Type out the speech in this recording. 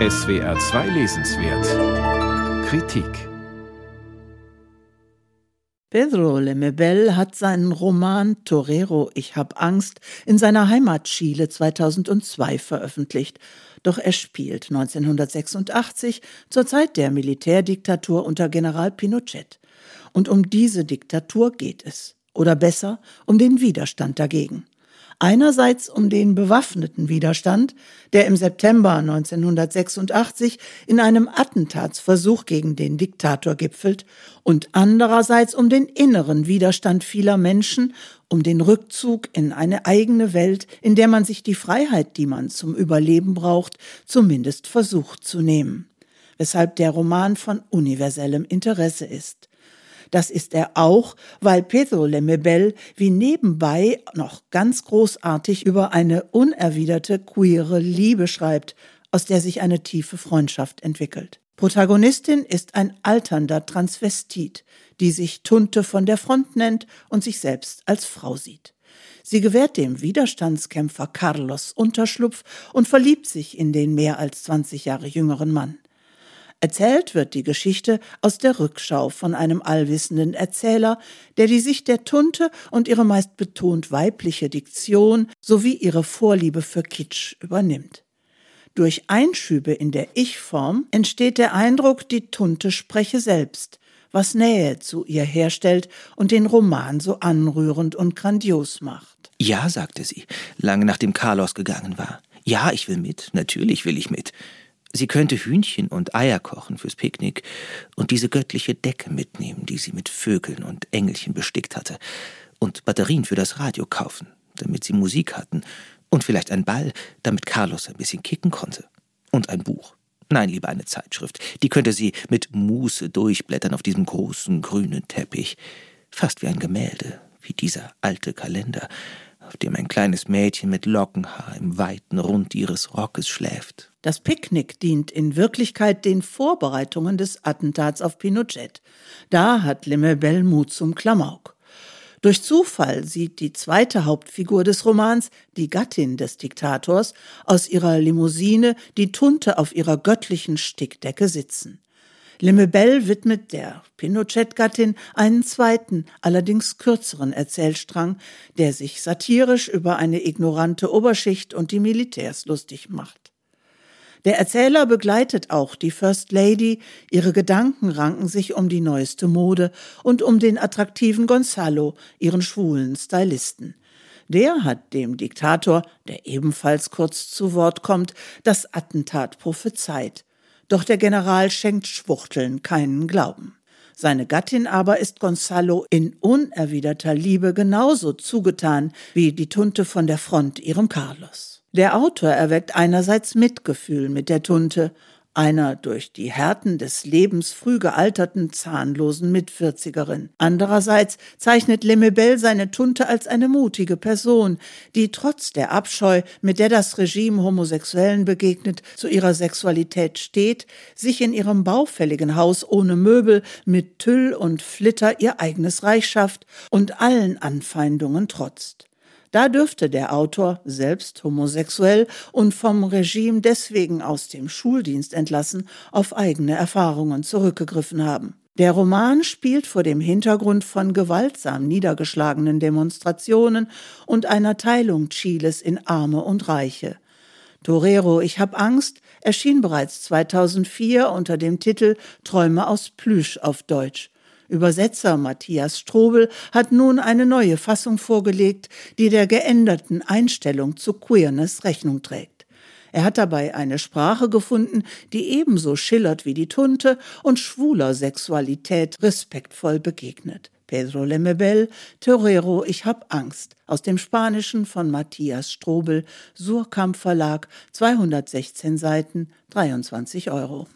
SWR 2 Lesenswert Kritik Pedro Lemebel hat seinen Roman Torero, ich hab Angst in seiner Heimat Chile 2002 veröffentlicht. Doch er spielt 1986 zur Zeit der Militärdiktatur unter General Pinochet. Und um diese Diktatur geht es. Oder besser, um den Widerstand dagegen. Einerseits um den bewaffneten Widerstand, der im September 1986 in einem Attentatsversuch gegen den Diktator gipfelt, und andererseits um den inneren Widerstand vieler Menschen, um den Rückzug in eine eigene Welt, in der man sich die Freiheit, die man zum Überleben braucht, zumindest versucht zu nehmen. Weshalb der Roman von universellem Interesse ist. Das ist er auch, weil Pedro Lemebel wie nebenbei noch ganz großartig über eine unerwiderte queere Liebe schreibt, aus der sich eine tiefe Freundschaft entwickelt. Protagonistin ist ein alternder Transvestit, die sich Tunte von der Front nennt und sich selbst als Frau sieht. Sie gewährt dem Widerstandskämpfer Carlos Unterschlupf und verliebt sich in den mehr als 20 Jahre jüngeren Mann. Erzählt wird die Geschichte aus der Rückschau von einem allwissenden Erzähler, der die Sicht der Tunte und ihre meist betont weibliche Diktion sowie ihre Vorliebe für Kitsch übernimmt. Durch Einschübe in der Ich-Form entsteht der Eindruck, die Tunte spreche selbst, was Nähe zu ihr herstellt und den Roman so anrührend und grandios macht. Ja, sagte sie, lange nachdem Carlos gegangen war. Ja, ich will mit, natürlich will ich mit. Sie könnte Hühnchen und Eier kochen fürs Picknick und diese göttliche Decke mitnehmen, die sie mit Vögeln und Engelchen bestickt hatte, und Batterien für das Radio kaufen, damit sie Musik hatten, und vielleicht ein Ball, damit Carlos ein bisschen kicken konnte. Und ein Buch. Nein, lieber eine Zeitschrift. Die könnte sie mit Muße durchblättern auf diesem großen grünen Teppich. Fast wie ein Gemälde, wie dieser alte Kalender, auf dem ein kleines Mädchen mit Lockenhaar im weiten Rund ihres Rockes schläft. Das Picknick dient in Wirklichkeit den Vorbereitungen des Attentats auf Pinochet. Da hat Lemebel Mut zum Klamauk. Durch Zufall sieht die zweite Hauptfigur des Romans, die Gattin des Diktators, aus ihrer Limousine die Tunte auf ihrer göttlichen Stickdecke sitzen. Lemebel widmet der Pinochet-Gattin einen zweiten, allerdings kürzeren Erzählstrang, der sich satirisch über eine ignorante Oberschicht und die Militärs lustig macht. Der Erzähler begleitet auch die First Lady, ihre Gedanken ranken sich um die neueste Mode und um den attraktiven Gonzalo, ihren schwulen Stylisten. Der hat dem Diktator, der ebenfalls kurz zu Wort kommt, das Attentat prophezeit. Doch der General schenkt Schwuchteln keinen Glauben. Seine Gattin aber ist Gonzalo in unerwiderter Liebe genauso zugetan wie die Tunte von der Front ihrem Carlos. Der Autor erweckt einerseits Mitgefühl mit der Tunte, einer durch die Härten des Lebens früh gealterten, zahnlosen Mitvierzigerin. Andererseits zeichnet Lemebel seine Tunte als eine mutige Person, die trotz der Abscheu, mit der das Regime Homosexuellen begegnet, zu ihrer Sexualität steht, sich in ihrem baufälligen Haus ohne Möbel mit Tüll und Flitter ihr eigenes Reich schafft und allen Anfeindungen trotzt. Da dürfte der Autor, selbst homosexuell und vom Regime deswegen aus dem Schuldienst entlassen, auf eigene Erfahrungen zurückgegriffen haben. Der Roman spielt vor dem Hintergrund von gewaltsam niedergeschlagenen Demonstrationen und einer Teilung Chiles in Arme und Reiche. Torero, ich hab Angst erschien bereits 2004 unter dem Titel Träume aus Plüsch auf Deutsch. Übersetzer Matthias Strobel hat nun eine neue Fassung vorgelegt, die der geänderten Einstellung zu Queerness Rechnung trägt. Er hat dabei eine Sprache gefunden, die ebenso schillert wie die Tunte und schwuler Sexualität respektvoll begegnet. Pedro Lemebel, Torero, ich hab Angst. Aus dem Spanischen von Matthias Strobel, Surkamp Verlag, 216 Seiten, 23 Euro.